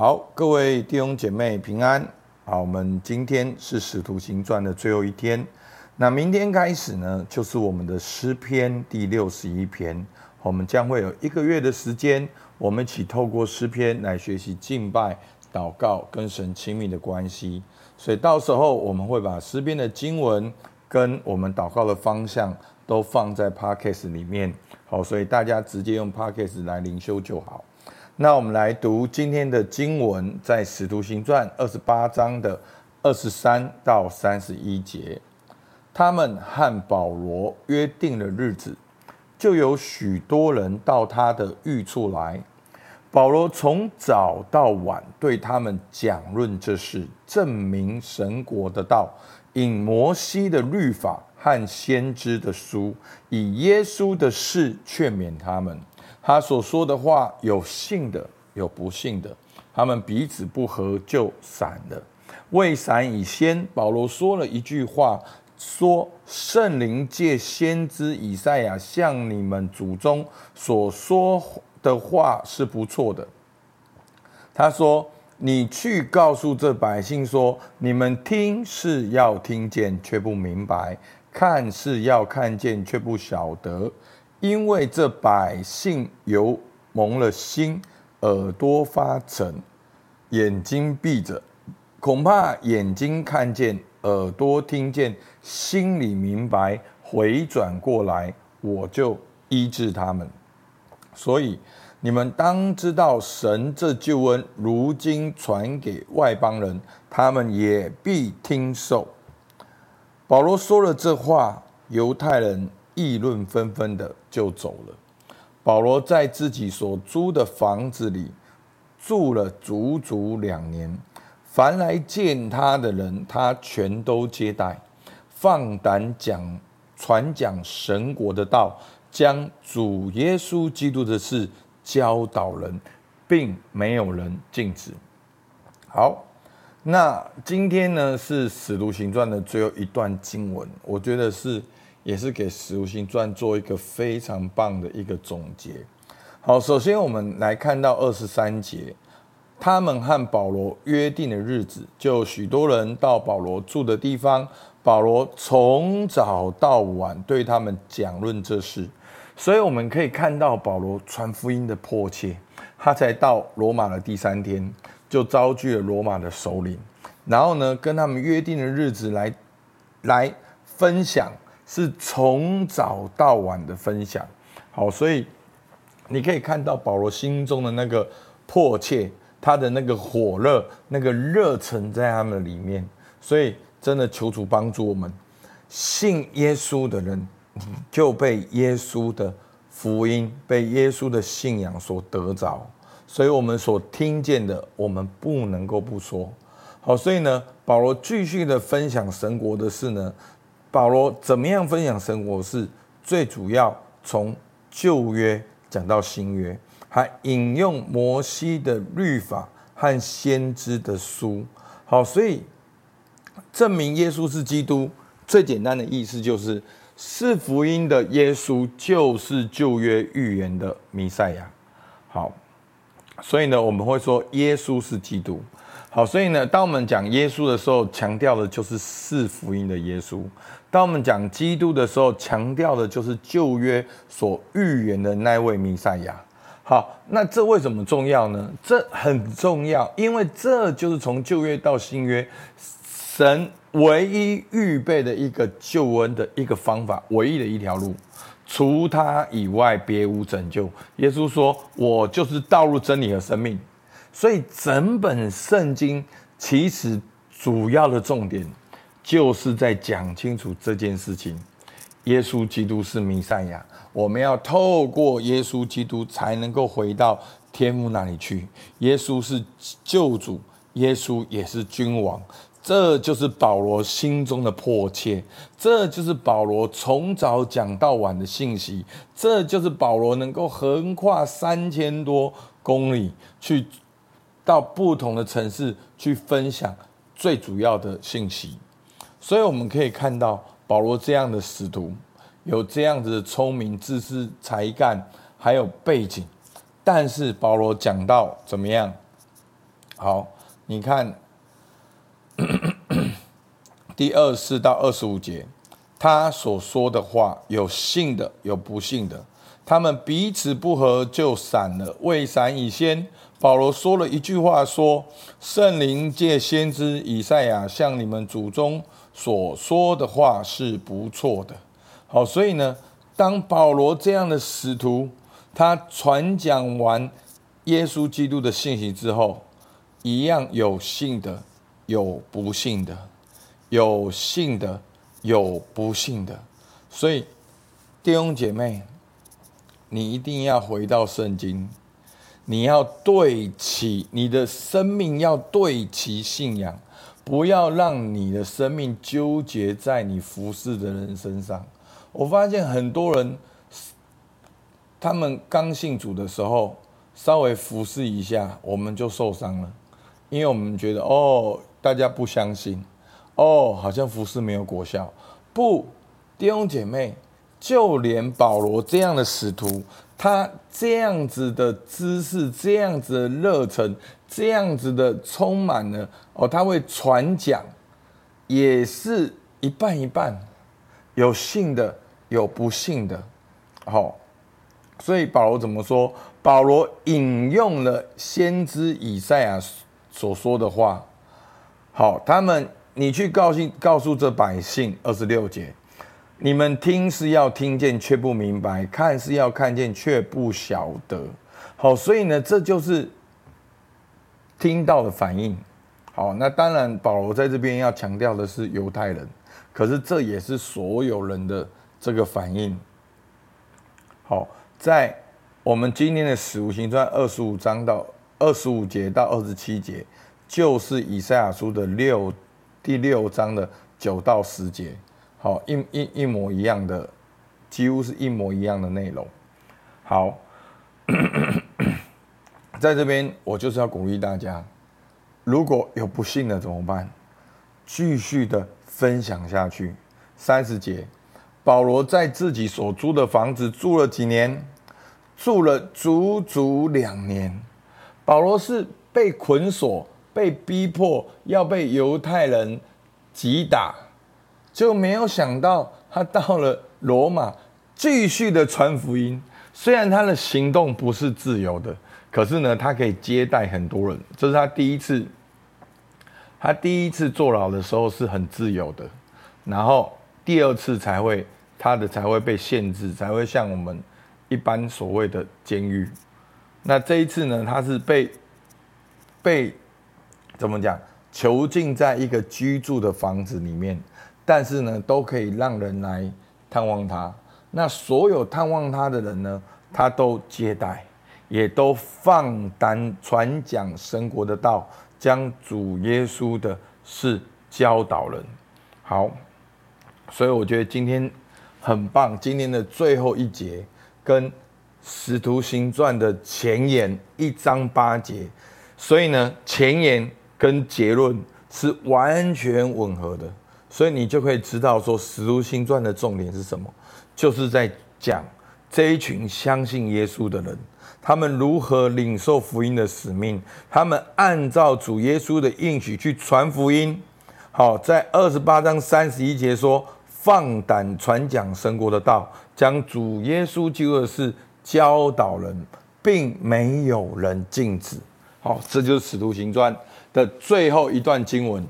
好，各位弟兄姐妹平安。好，我们今天是《使徒行传》的最后一天。那明天开始呢，就是我们的诗篇第六十一篇。我们将会有一个月的时间，我们一起透过诗篇来学习敬拜、祷告，跟神亲密的关系。所以到时候我们会把诗篇的经文跟我们祷告的方向都放在 Podcast 里面。好，所以大家直接用 Podcast 来灵修就好。那我们来读今天的经文，在《使徒行传》二十八章的二十三到三十一节。他们和保罗约定了日子，就有许多人到他的寓处来。保罗从早到晚对他们讲论这事，证明神国的道，引摩西的律法和先知的书，以耶稣的事劝勉他们。他所说的话，有信的，有不信的。他们彼此不和，就散了。未散以先，保罗说了一句话，说：“圣灵借先知以赛亚向你们祖宗所说的话是不错的。”他说：“你去告诉这百姓说，你们听是要听见，却不明白；看是要看见，却不晓得。”因为这百姓由蒙了心，耳朵发沉，眼睛闭着，恐怕眼睛看见，耳朵听见，心里明白，回转过来，我就医治他们。所以你们当知道，神这救恩如今传给外邦人，他们也必听受。保罗说了这话，犹太人。议论纷纷的就走了。保罗在自己所租的房子里住了足足两年，凡来见他的人，他全都接待，放胆讲传讲神国的道，将主耶稣基督的事教导人，并没有人禁止。好，那今天呢是使徒行传的最后一段经文，我觉得是。也是给《使徒行传》做一个非常棒的一个总结。好，首先我们来看到二十三节，他们和保罗约定的日子，就许多人到保罗住的地方。保罗从早到晚对他们讲论这事，所以我们可以看到保罗传福音的迫切。他才到罗马的第三天，就遭拒了罗马的首领，然后呢，跟他们约定的日子来来分享。是从早到晚的分享，好，所以你可以看到保罗心中的那个迫切，他的那个火热，那个热忱在他们里面，所以真的求主帮助我们，信耶稣的人就被耶稣的福音、被耶稣的信仰所得着，所以我们所听见的，我们不能够不说。好，所以呢，保罗继续的分享神国的事呢。保罗怎么样分享神国是最主要，从旧约讲到新约，还引用摩西的律法和先知的书。好，所以证明耶稣是基督，最简单的意思就是是福音的耶稣就是旧约预言的弥赛亚。好，所以呢，我们会说耶稣是基督。好，所以呢，当我们讲耶稣的时候，强调的就是是福音的耶稣；当我们讲基督的时候，强调的就是旧约所预言的那位弥赛亚。好，那这为什么重要呢？这很重要，因为这就是从旧约到新约，神唯一预备的一个救恩的一个方法，唯一的一条路，除他以外别无拯救。耶稣说：“我就是道路、真理和生命。”所以整本圣经其实主要的重点就是在讲清楚这件事情：耶稣基督是弥赛亚，我们要透过耶稣基督才能够回到天父那里去。耶稣是救主，耶稣也是君王，这就是保罗心中的迫切，这就是保罗从早讲到晚的信息，这就是保罗能够横跨三千多公里去。到不同的城市去分享最主要的信息，所以我们可以看到保罗这样的使徒，有这样子的聪明、知识、才干，还有背景。但是保罗讲到怎么样？好，你看 第二四到二十五节，他所说的话，有信的，有不信的。他们彼此不和，就散了。未散以先，保罗说了一句话，说：“圣灵借先知以赛亚向你们祖宗所说的话是不错的。”好，所以呢，当保罗这样的使徒，他传讲完耶稣基督的信息之后，一样有信的，有不信的，有信的，有不信的。所以弟兄姐妹。你一定要回到圣经，你要对齐你的生命，要对齐信仰，不要让你的生命纠结在你服侍的人身上。我发现很多人，他们刚信主的时候，稍微服侍一下，我们就受伤了，因为我们觉得哦，大家不相信，哦，好像服侍没有果效。不，弟兄姐妹。就连保罗这样的使徒，他这样子的知识，这样子的热忱，这样子的充满了哦，他会传讲，也是一半一半，有信的，有不信的，好，所以保罗怎么说？保罗引用了先知以赛亚所说的话，好，他们你去告诉告诉这百姓，二十六节。你们听是要听见却不明白，看是要看见却不晓得。好，所以呢，这就是听到的反应。好，那当然，保罗在这边要强调的是犹太人，可是这也是所有人的这个反应。好，在我们今天的使徒行传二十五章到二十五节到二十七节，就是以赛亚书的六第六章的九到十节。好，一一一模一样的，几乎是一模一样的内容。好，在这边我就是要鼓励大家，如果有不信的怎么办？继续的分享下去。三十节，保罗在自己所租的房子住了几年？住了足足两年。保罗是被捆锁、被逼迫，要被犹太人击打。就没有想到，他到了罗马，继续的传福音。虽然他的行动不是自由的，可是呢，他可以接待很多人。这是他第一次，他第一次坐牢的时候是很自由的，然后第二次才会他的才会被限制，才会像我们一般所谓的监狱。那这一次呢，他是被被怎么讲？囚禁在一个居住的房子里面。但是呢，都可以让人来探望他。那所有探望他的人呢，他都接待，也都放胆传讲神国的道，将主耶稣的事教导人。好，所以我觉得今天很棒。今天的最后一节跟使徒行传的前言一章八节，所以呢，前言跟结论是完全吻合的。所以你就可以知道说，《使徒行传》的重点是什么？就是在讲这一群相信耶稣的人，他们如何领受福音的使命，他们按照主耶稣的应许去传福音。好，在二十八章三十一节说：“放胆传讲神国的道，将主耶稣基督的事教导人，并没有人禁止。”好，这就是《使徒行传》的最后一段经文。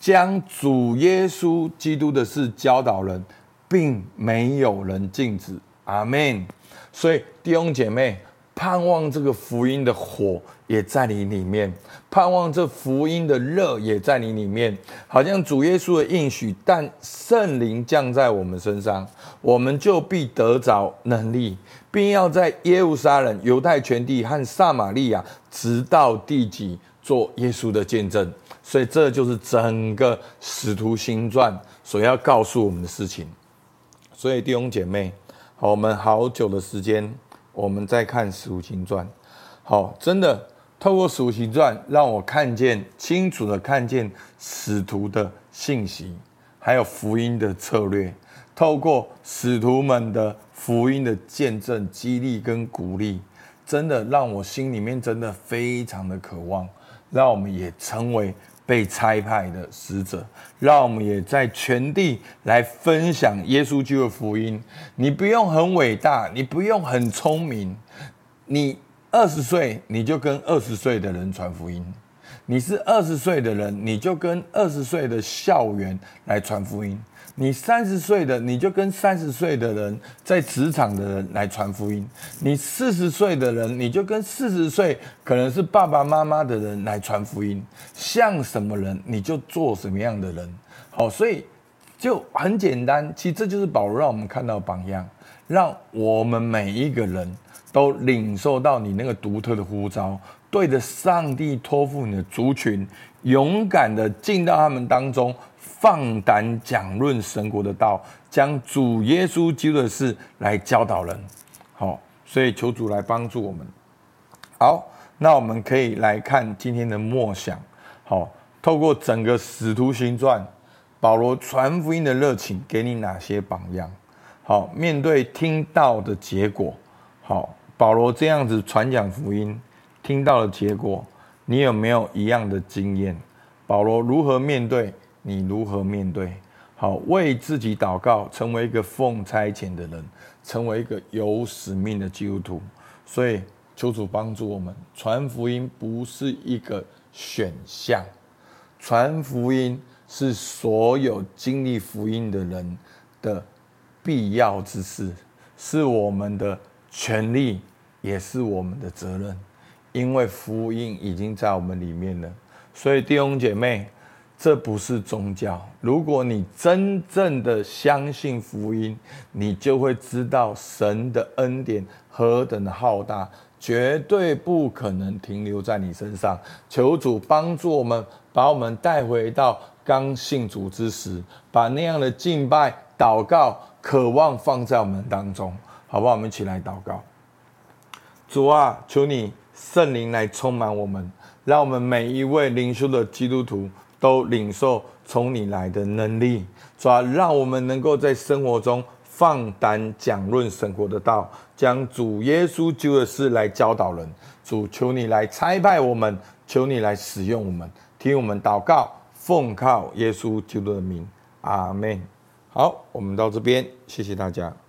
将主耶稣基督的事教导人，并没有人禁止。阿门。所以弟兄姐妹，盼望这个福音的火也在你里面，盼望这福音的热也在你里面。好像主耶稣的应许，但圣灵降在我们身上，我们就必得着能力，并要在耶路撒冷、犹太全地和撒玛利亚，直到地极，做耶稣的见证。所以这就是整个使徒行传所要告诉我们的事情。所以弟兄姐妹，好，我们好久的时间，我们在看使徒行传，好，真的透过使徒行传，让我看见清楚的看见使徒的信息，还有福音的策略。透过使徒们的福音的见证、激励跟鼓励，真的让我心里面真的非常的渴望。让我们也成为被差派的使者，让我们也在全地来分享耶稣基督的福音。你不用很伟大，你不用很聪明，你二十岁你就跟二十岁的人传福音。你是二十岁的人，你就跟二十岁的校园来传福音；你三十岁的，你就跟三十岁的人在职场的人来传福音；你四十岁的人，你就跟四十岁可能是爸爸妈妈的人来传福音。像什么人，你就做什么样的人。好，所以就很简单。其实这就是保罗让我们看到榜样，让我们每一个人都领受到你那个独特的呼召。对着上帝托付你的族群，勇敢的进到他们当中，放胆讲论神国的道，将主耶稣基督的事来教导人。好，所以求主来帮助我们。好，那我们可以来看今天的默想。好，透过整个使徒行传，保罗传福音的热情给你哪些榜样？好，面对听到的结果，好，保罗这样子传讲福音。听到的结果，你有没有一样的经验？保罗如何面对？你如何面对？好，为自己祷告，成为一个奉差遣的人，成为一个有使命的基督徒。所以，求主帮助我们，传福音不是一个选项，传福音是所有经历福音的人的必要之事，是我们的权利，也是我们的责任。因为福音已经在我们里面了，所以弟兄姐妹，这不是宗教。如果你真正的相信福音，你就会知道神的恩典何等的浩大，绝对不可能停留在你身上。求主帮助我们，把我们带回到刚信主之时，把那样的敬拜、祷告、渴望放在我们当中，好不好？我们一起来祷告。主啊，求你。圣灵来充满我们，让我们每一位灵修的基督徒都领受从你来的能力，主啊，让我们能够在生活中放胆讲论神国的道，将主耶稣基督的事来教导人。主，求你来差派我们，求你来使用我们，听我们祷告，奉靠耶稣基督的名，阿门。好，我们到这边，谢谢大家。